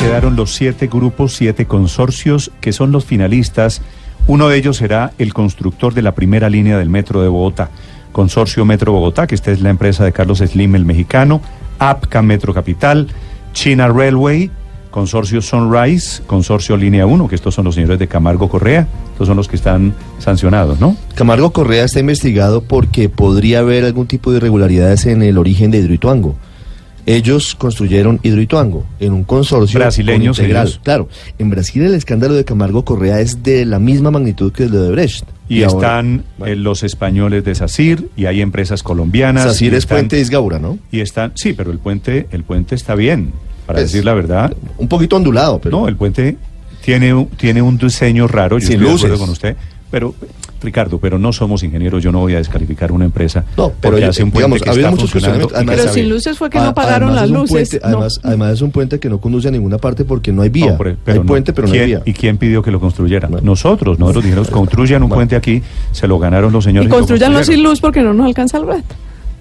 Quedaron los siete grupos, siete consorcios que son los finalistas. Uno de ellos será el constructor de la primera línea del metro de Bogotá. Consorcio Metro Bogotá, que esta es la empresa de Carlos Slim, el mexicano. APCA Metro Capital. China Railway. Consorcio Sunrise, Consorcio Línea 1, que estos son los señores de Camargo Correa, estos son los que están sancionados, ¿no? Camargo Correa está investigado porque podría haber algún tipo de irregularidades en el origen de Hidroituango. Ellos construyeron Hidroituango en un consorcio Brasileños con integral. Claro, en Brasil el escándalo de Camargo Correa es de la misma magnitud que el de Brecht. Y, están eh, los españoles de SACIR, y hay empresas colombianas. Sacir es están- Puente Isgaura, ¿no? Y están, sí, pero el puente, el puente está bien, para Pues, decir la verdad. Un poquito ondulado, pero No, el puente tiene, un- tiene un diseño raro, yo Sin estoy de acuerdo luces. con usted, pero Ricardo, pero no somos ingenieros, yo no voy a descalificar una empresa No, pero yo- hace un puente digamos, que ha habido está muchos funcionando además- Pero sin luces fue que A- no pagaron además las luces. puente- no. además, además es un puente que no conduce a ninguna parte porque no hay vía. No, pero- pero hay puente, pero no hay ¿Quién- vía. ¿Y quién pidió que lo construyeran? Bueno. Nosotros, nosotros dijimos, construyan un Bueno. puente aquí, se lo ganaron los señores. Y lo construyanlo sin luz porque no nos alcanza el red.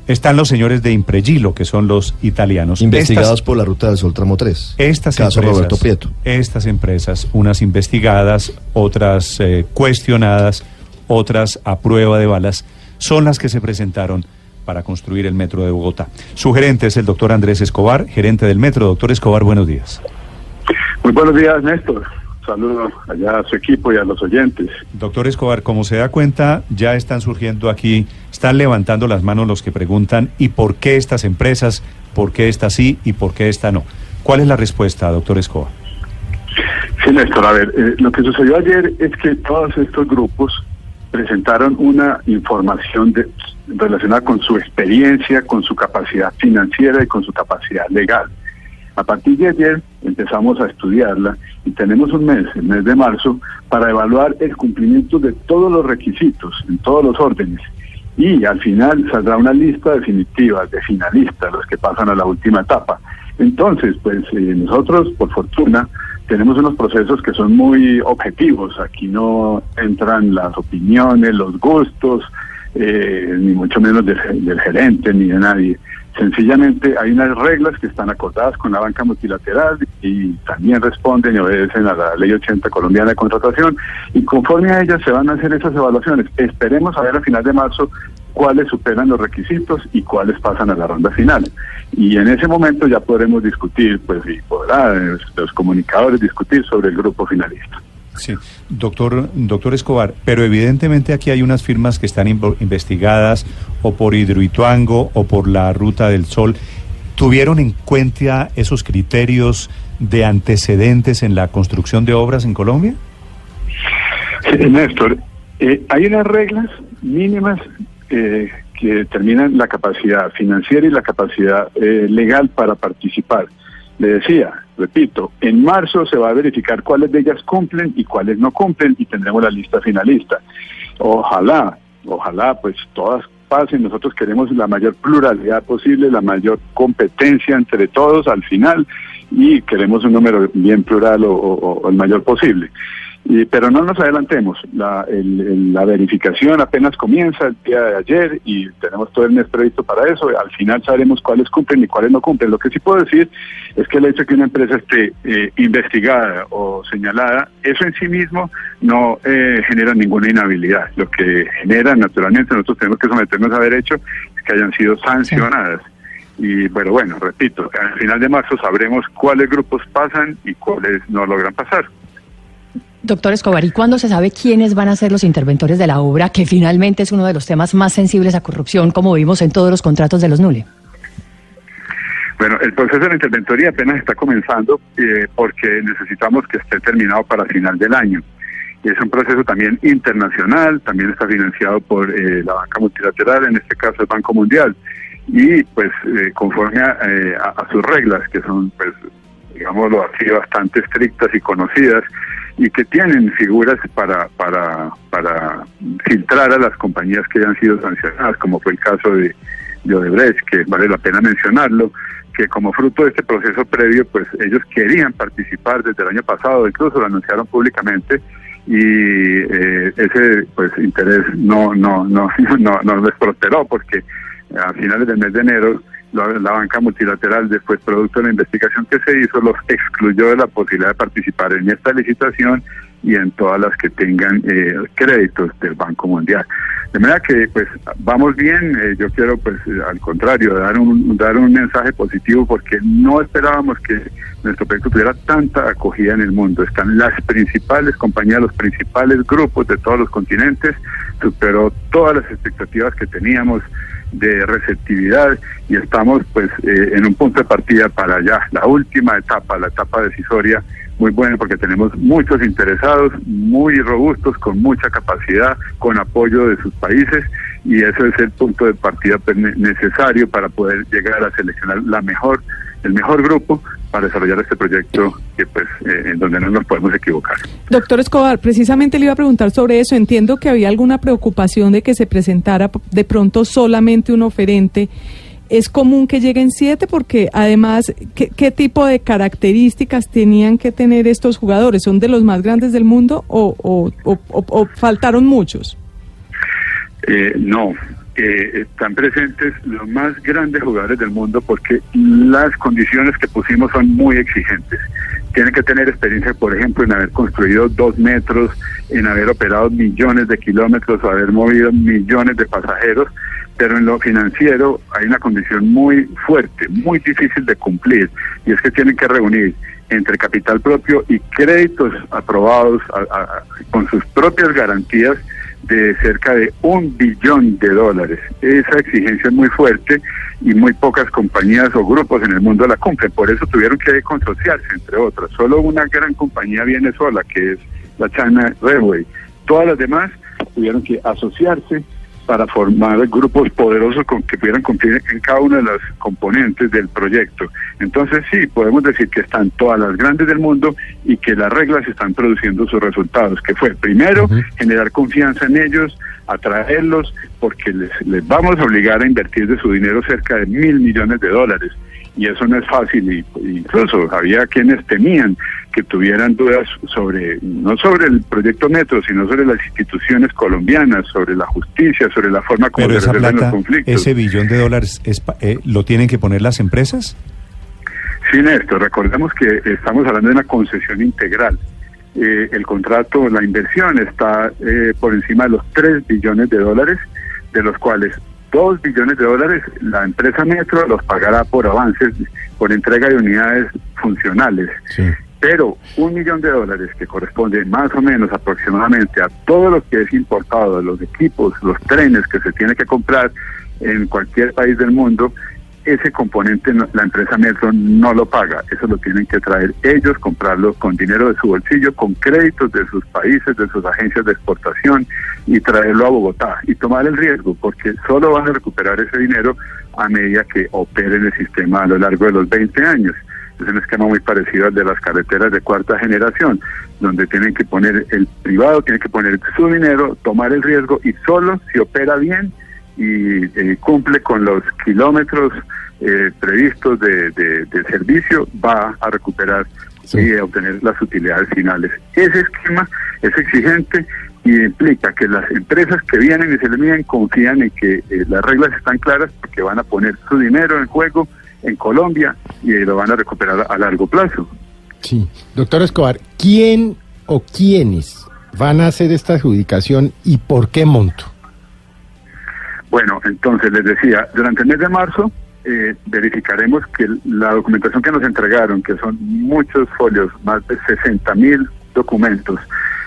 Están los señores de Impregilo, que son los italianos. Investigados Estas- por la Ruta del Sol Tramo 3. Estas Caso empresas, Roberto Prieto. estas empresas, unas investigadas, otras eh, cuestionadas, otras a prueba de balas, son las que se presentaron para construir el metro de Bogotá. Su gerente es el doctor Andrés Escobar, gerente del metro. Doctor Escobar, buenos días. Muy buenos días, Néstor. Saludos allá a su equipo y a los oyentes. Doctor Escobar, como se da cuenta, ya están surgiendo aquí, están levantando las manos los que preguntan, ¿y por qué estas empresas, por qué esta sí y por qué esta no? ¿Cuál es la respuesta, doctor Escobar? Sí, Néstor, a ver, eh, lo que sucedió ayer es que todos estos grupos presentaron una información de- relacionada con su experiencia, con su capacidad financiera y con su capacidad legal. A partir de ayer empezamos a estudiarla y tenemos un mes, el mes de marzo, para evaluar el cumplimiento de todos los requisitos, en todos los órdenes. Y al final saldrá una lista definitiva de finalistas, los que pasan a la última etapa. Entonces, pues eh, nosotros, por fortuna, tenemos unos procesos que son muy objetivos. Aquí no entran las opiniones, los gustos, eh, ni mucho menos del, del gerente ni de nadie. Sencillamente hay unas reglas que están acordadas con la banca multilateral y también responden y obedecen a la ley 80 colombiana de contratación y conforme a ellas se van a hacer esas evaluaciones. Esperemos a ver a final de marzo cuáles superan los requisitos y cuáles pasan a la ronda final. Y en ese momento ya podremos discutir, pues, y podrá eh, los comunicadores discutir sobre el grupo finalista. Sí, doctor, doctor Escobar, pero evidentemente aquí hay unas firmas que están investigadas o por Hidroituango o por la Ruta del Sol. ¿Tuvieron en cuenta esos criterios de antecedentes en la construcción de obras en Colombia? Sí, Néstor, eh, hay unas reglas mínimas eh, que determinan la capacidad financiera y la capacidad eh, legal para participar. Le decía, repito, en marzo se va a verificar cuáles de ellas cumplen y cuáles no cumplen y tendremos la lista finalista. Ojalá, ojalá pues todas pasen. Nosotros queremos la mayor pluralidad posible, la mayor competencia entre todos al final y queremos un número bien plural o, o- o el mayor posible. Y, pero no nos adelantemos, la, el- el- la verificación apenas comienza el día de ayer y tenemos todo el mes previsto para eso. Al final sabremos cuáles cumplen y cuáles no cumplen. Lo que sí puedo decir es que el hecho de que una empresa esté eh, investigada o señalada, eso en sí mismo no eh, genera ninguna inhabilidad. Lo que genera, naturalmente, nosotros tenemos que someternos a derecho es que hayan sido sancionadas. Y bueno, bueno, repito, al final de marzo sabremos cuáles grupos pasan y cuáles no logran pasar. Doctor Escobar, ¿y cuándo se sabe quiénes van a ser los interventores de la obra, que finalmente es uno de los temas más sensibles a corrupción, como vimos en todos los contratos de los NULE? Bueno, el proceso de la interventoría apenas está comenzando eh, porque necesitamos que esté terminado para final del año. Es un proceso también internacional, también está financiado por eh, la banca multilateral, en este caso el Banco Mundial, y pues eh, conforme a, eh, a sus reglas, que son pues digámoslo así, bastante estrictas y conocidas y que tienen figuras para, para, para filtrar a las compañías que han sido sancionadas, como fue el caso de, de Odebrecht, que vale la pena mencionarlo, que como fruto de este proceso previo, pues ellos querían participar desde el año pasado, incluso lo anunciaron públicamente, y eh, ese pues interés no no no no, no les prosperó porque a finales del mes de enero la, banca multilateral después producto de la investigación que se hizo los excluyó de la posibilidad de participar en esta licitación y en todas las que tengan eh, créditos del Banco Mundial. De manera que pues vamos bien, eh, yo quiero pues al contrario dar un dar un mensaje positivo porque no esperábamos que nuestro proyecto tuviera tanta acogida en el mundo. Están las principales compañías, los principales grupos de todos los continentes, superó todas las expectativas que teníamos de receptividad y estamos pues eh, en un punto de partida para ya la última etapa, la etapa decisoria, muy buena porque tenemos muchos interesados, muy robustos, con mucha capacidad, con apoyo de sus países y ese es el punto de partida pues, necesario para poder llegar a seleccionar la mejor, el mejor grupo para desarrollar este proyecto que pues eh, en donde no nos podemos equivocar. Doctor Escobar, precisamente le iba a preguntar sobre eso. Entiendo que había alguna preocupación de que se presentara de pronto solamente un oferente. ¿Es común que lleguen siete? Porque además, ¿qué, qué tipo de características tenían que tener estos jugadores? ¿Son de los más grandes del mundo o, o, o, o faltaron muchos? Eh, no, eh, están presentes los más grandes jugadores del mundo porque las condiciones que pusimos son muy exigentes. Tienen que tener experiencia, por ejemplo, en haber construido dos metros, en haber operado millones de kilómetros o haber movido millones de pasajeros, pero en lo financiero hay una condición muy fuerte, muy difícil de cumplir, y es que tienen que reunir entre capital propio y créditos aprobados con sus propias garantías de cerca de un billón de dólares. Esa exigencia es muy fuerte y muy pocas compañías o grupos en el mundo la cumplen. Por eso tuvieron que consociarse, entre otras. Solo una gran compañía viene sola, que es la China Railway. Todas las demás tuvieron que asociarse para formar grupos poderosos con que pudieran cumplir en cada una de las componentes del proyecto. Entonces sí, podemos decir que están todas las grandes del mundo y que las reglas están produciendo sus resultados, que fue primero uh -huh. generar confianza en ellos, atraerlos, porque les, les vamos a obligar a invertir de su dinero cerca de mil millones de dólares y eso no es fácil y incluso había quienes temían que tuvieran dudas sobre no sobre el proyecto Metro sino sobre las instituciones colombianas sobre la justicia sobre la forma como Pero se resuelven los conflictos ese billón de dólares es, eh, lo tienen que poner las empresas sí Néstor recordemos que estamos hablando de una concesión integral eh, el contrato la inversión está eh, por encima de los 3 billones de dólares de los cuales 2 billones de dólares, la empresa Metro los pagará por avances, por entrega de unidades funcionales. Sí. Pero un millón de dólares, que corresponde más o menos aproximadamente a todo lo que es importado, los equipos, los trenes que se tiene que comprar en cualquier país del mundo, ese componente la empresa Metro no lo paga, eso lo tienen que traer ellos, comprarlo con dinero de su bolsillo, con créditos de sus países, de sus agencias de exportación y traerlo a Bogotá y tomar el riesgo, porque solo van a recuperar ese dinero a medida que operen el sistema a lo largo de los 20 años. Es un esquema muy parecido al de las carreteras de cuarta generación, donde tienen que poner el privado, tiene que poner su dinero, tomar el riesgo y solo si opera bien y eh, cumple con los kilómetros eh, previstos de, de, de, servicio, va a recuperar sí. y a obtener las utilidades finales. Ese esquema es exigente y implica que las empresas que vienen y se le miden confían en que eh, las reglas están claras porque van a poner su dinero en juego en Colombia y lo van a recuperar a largo plazo. Sí, doctor Escobar, ¿quién o quiénes van a hacer esta adjudicación y por qué monto? Bueno, entonces les decía, durante el mes de marzo eh, verificaremos que la documentación que nos entregaron, que son muchos folios, más de 60 mil documentos,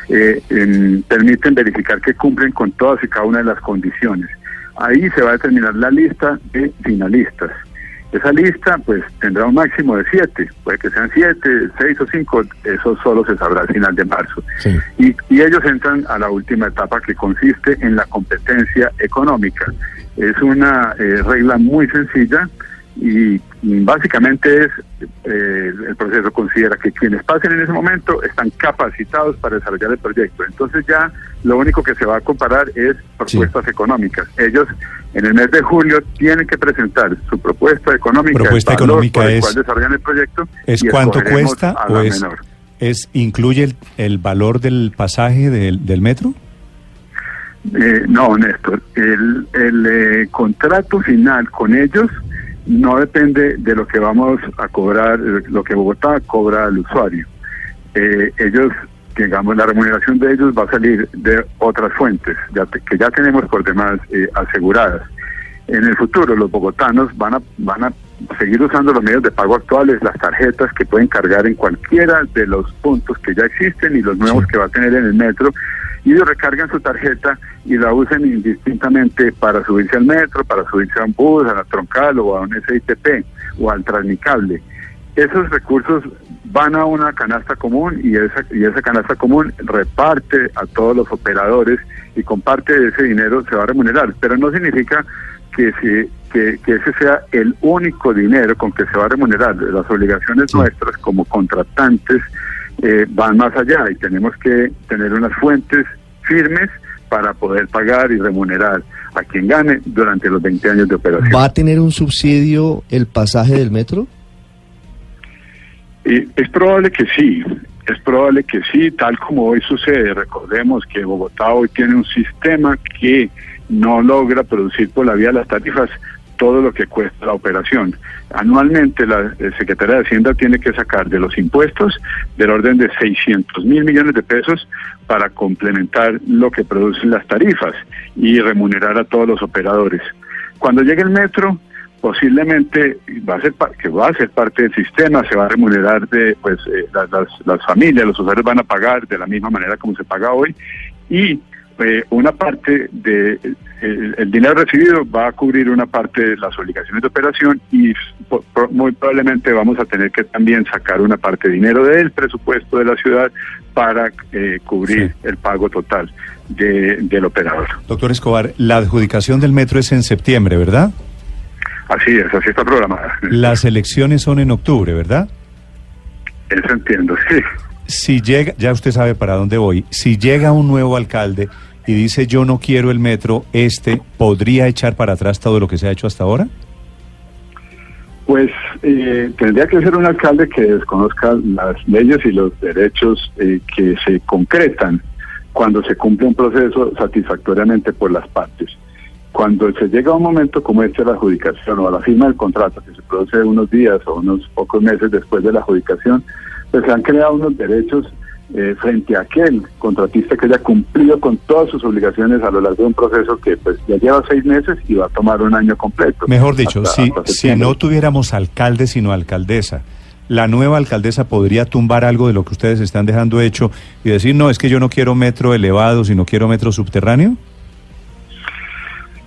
eh, en, permiten verificar que cumplen con todas y cada una de las condiciones. Ahí se va a determinar la lista de finalistas. Esa lista pues tendrá un máximo de siete, puede que sean siete, seis o cinco, eso solo se sabrá al final de marzo. Sí. Y, y, ellos entran a la última etapa que consiste en la competencia económica. Es una eh, regla muy sencilla y básicamente es eh, el proceso considera que quienes pasen en ese momento están capacitados para desarrollar el proyecto. Entonces ya lo único que se va a comparar es propuestas económicas. Ellos en el mes de julio tienen que presentar su propuesta económica, propuesta el valor económica por el es, cual desarrollan el proyecto. ¿Es y cuánto cuesta o es, menor. es incluye el, el valor del pasaje del, del metro? Eh, no, Néstor, el, el eh, contrato final con ellos no depende de lo que vamos a cobrar, lo que Bogotá cobra al usuario. Eh, ellos, digamos, la remuneración de ellos va a salir de otras fuentes, ya te- que ya tenemos por demás eh, aseguradas. En el futuro, los bogotanos van a, van a seguir usando los medios de pago actuales, las tarjetas que pueden cargar en cualquiera de los puntos que ya existen y los nuevos que va a tener en el metro, y ellos recargan su tarjeta y la usan indistintamente para subirse al metro, para subirse a un bus, a la troncal o a un SITP o al transmicable. Esos recursos van a una canasta común y esa, y esa canasta común reparte a todos los operadores y con parte de ese dinero se va a remunerar, pero no significa que, se, que, que ese sea el único dinero con que se va a remunerar. Las obligaciones nuestras como contratantes eh, van más allá y tenemos que tener unas fuentes firmes para poder pagar y remunerar a quien gane durante los 20 años de operación. ¿Va a tener un subsidio el pasaje del metro? Es probable que sí, es probable que sí, tal como hoy sucede. Recordemos que Bogotá hoy tiene un sistema que no logra producir por la vía de las tarifas todo lo que cuesta la operación. Anualmente la eh, Secretaría de Hacienda tiene que sacar de los impuestos del orden de 600 mil millones de pesos para complementar lo que producen las tarifas y remunerar a todos los operadores. Cuando llegue el metro, posiblemente va a ser que va a ser parte del sistema, se va a remunerar de pues eh, las, las, las familias, los usuarios van a pagar de la misma manera como se paga hoy y eh, una parte de el, el dinero recibido va a cubrir una parte de las obligaciones de operación y muy probablemente vamos a tener que también sacar una parte de dinero del presupuesto de la ciudad para eh, cubrir el pago total de- del operador. Doctor Escobar, la adjudicación del metro es en septiembre, ¿verdad? Así es, así está programada. Las elecciones son en octubre, ¿verdad? Eso entiendo, sí. Si llega, ya usted sabe para dónde voy, si llega un nuevo alcalde y dice yo no quiero el metro, este podría echar para atrás todo lo que se ha hecho hasta ahora? Pues eh, tendría que ser un alcalde que desconozca las leyes y los derechos eh, que se concretan cuando se cumple un proceso satisfactoriamente por las partes. Cuando se llega a un momento como este a la adjudicación o a la firma del contrato, que se produce unos días o unos pocos meses después de la adjudicación, pues se han creado unos derechos eh, frente a aquel contratista que haya cumplido con todas sus obligaciones a lo largo de un proceso que pues ya lleva seis meses y va a tomar un año completo. Mejor dicho, hasta- si, hasta si no tuviéramos alcalde sino alcaldesa, la nueva alcaldesa podría tumbar algo de lo que ustedes están dejando hecho y decir, no, es que yo no quiero metro elevado, sino quiero metro subterráneo.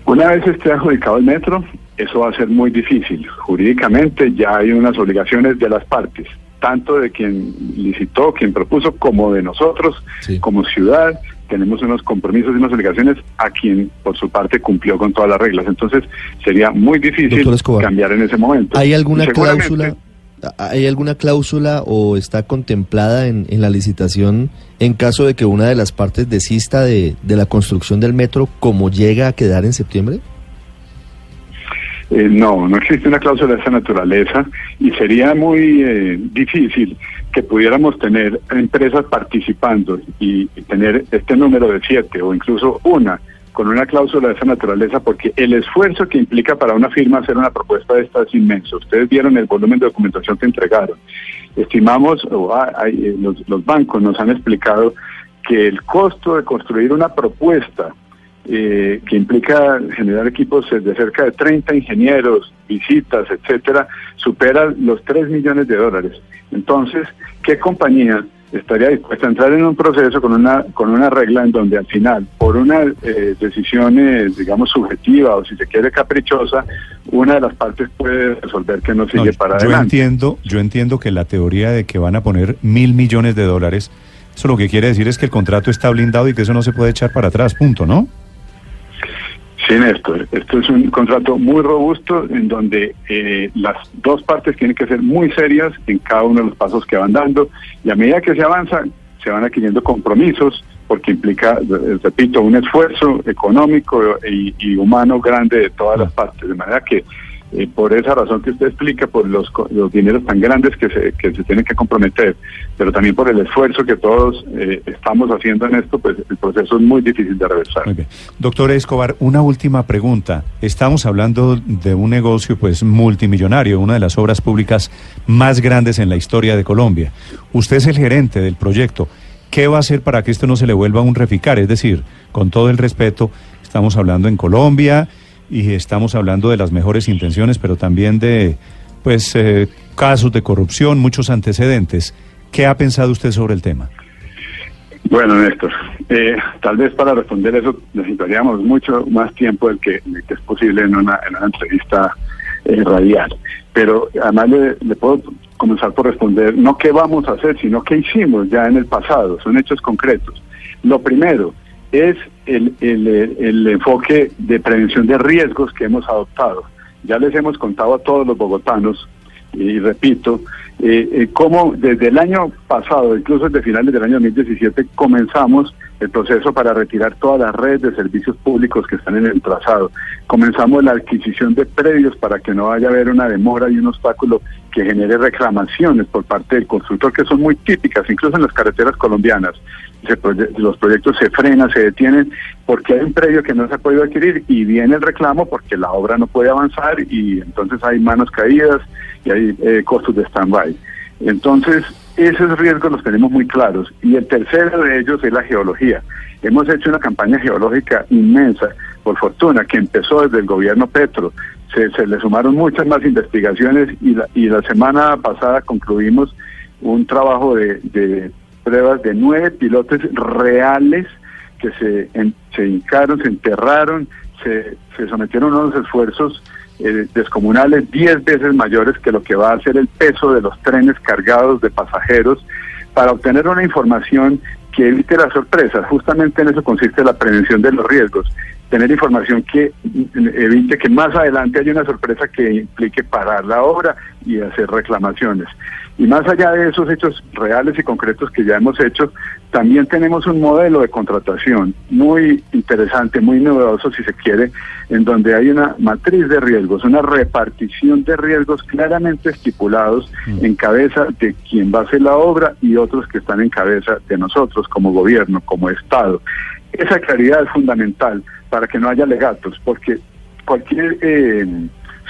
Una vez esté adjudicado el metro, eso va a ser muy difícil. Jurídicamente ya hay unas obligaciones de las partes, tanto de quien licitó, quien propuso, como de nosotros, como ciudad. Tenemos unos compromisos y unas obligaciones a quien por su parte cumplió con todas las reglas. Entonces sería muy difícil cambiar en ese momento. ¿Hay alguna cláusula? ¿Hay alguna cláusula o está contemplada en, en la licitación en caso de que una de las partes desista de, de la construcción del metro como llega a quedar en septiembre? Eh, no, no existe una cláusula de esa naturaleza y sería muy eh, difícil que pudiéramos tener empresas participando y, tener este número de siete o incluso una con una cláusula de esa naturaleza porque el esfuerzo que implica para una firma hacer una propuesta de esta es inmenso. Ustedes vieron el volumen de documentación que entregaron. Estimamos, o hay- hay, eh, los, los bancos nos han explicado que el costo de construir una propuesta eh, que implica generar equipos de cerca de 30 ingenieros, visitas, etcétera, supera los 3 millones de dólares. Entonces, ¿qué compañía estaría dispuesta a entrar en un proceso con una con una regla en donde al final, por una eh, decisión, eh, digamos, subjetiva o si se quiere caprichosa, una de las partes puede resolver que no sigue No, para yo adelante? entiendo, yo entiendo que la teoría de que van a poner mil millones de dólares, eso lo que quiere decir es que el contrato está blindado y que eso no se puede echar para atrás, punto, ¿no? Sí, Néstor. Esto es un contrato muy robusto en donde eh, las dos partes tienen que ser muy serias en cada uno de los pasos que van dando y a medida que se avanza se van adquiriendo compromisos porque implica, eh, repito, un esfuerzo económico y, y humano grande de todas las partes. De manera que eh, por esa razón que usted explica, por los, los dineros tan grandes que se, que se tienen que comprometer, pero también por el esfuerzo que todos eh, estamos haciendo en esto, pues el proceso es muy difícil de reversar. Muy. Doctor Escobar, una última pregunta. Estamos hablando de un negocio pues multimillonario, una de las obras públicas más grandes en la historia de Colombia. Usted es el gerente del proyecto. ¿Qué va a hacer para que esto no se le vuelva un reficar? Es decir, con todo el respeto, estamos hablando en Colombia y estamos hablando de las mejores intenciones, pero también de pues eh, casos de corrupción, muchos antecedentes. ¿Qué ha pensado usted sobre el tema? Bueno, Néstor, eh, tal vez para responder eso necesitaríamos mucho más tiempo del que, es posible en una, en una entrevista eh, radial. Pero además le puedo comenzar por responder no qué vamos a hacer, sino qué hicimos ya en el pasado, son hechos concretos. Lo primero es el, el, el enfoque de prevención de riesgos que hemos adoptado. Ya les hemos contado a todos los bogotanos, y repito, eh, eh, cómo desde el año pasado, incluso desde finales del año 2017, comenzamos el proceso para retirar todas las redes de servicios públicos que están en el trazado. Comenzamos la adquisición de predios para que no vaya a haber una demora y un obstáculo que genere reclamaciones por parte del constructor, que son muy típicas, incluso en las carreteras colombianas. Se proye los proyectos se frenan, se detienen, porque hay un predio que no se ha podido adquirir y viene el reclamo porque la obra no puede avanzar y entonces hay manos caídas y hay eh, costos de stand-by. Entonces, esos riesgos los tenemos muy claros. Y el tercero de ellos es la geología. Hemos hecho una campaña geológica inmensa, por fortuna, que empezó desde el gobierno Petro. Se, le sumaron muchas más investigaciones y la, y la semana pasada concluimos un trabajo de, de pruebas de nueve pilotes reales que se, en, se hincaron, se enterraron, se, se sometieron a unos esfuerzos eh, descomunales 10 veces mayores que lo que va a ser el peso de los trenes cargados de pasajeros para obtener una información que evite las sorpresas. Justamente en eso consiste la prevención de los riesgos. Tener información que evite que más adelante haya una sorpresa que implique parar la obra y hacer reclamaciones. Y más allá de esos hechos reales y concretos que ya hemos hecho, también tenemos un modelo de contratación muy interesante, muy novedoso si se quiere, en donde hay una matriz de riesgos, una repartición de riesgos claramente estipulados en cabeza de quien va a hacer la obra y otros que están en cabeza de nosotros como gobierno, como Estado. Esa claridad es fundamental para que no haya legatos, porque cualquier eh,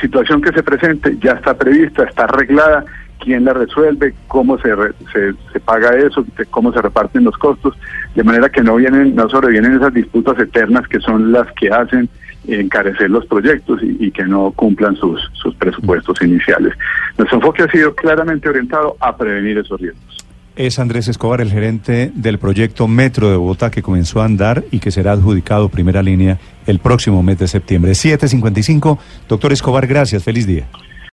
situación que se presente ya está prevista, está arreglada quién la resuelve, cómo se, re, se, paga eso, cómo se reparten los costos, de manera que no vienen, no sobrevienen esas disputas eternas que son las que hacen encarecer los proyectos y, y que no cumplan sus, sus presupuestos iniciales. Nuestro enfoque ha sido claramente orientado a prevenir esos riesgos. Es Andrés Escobar, el gerente del proyecto Metro de Bogotá que comenzó a andar y que será adjudicado primera línea el próximo mes de septiembre. 755. Doctor Escobar, gracias. Feliz día.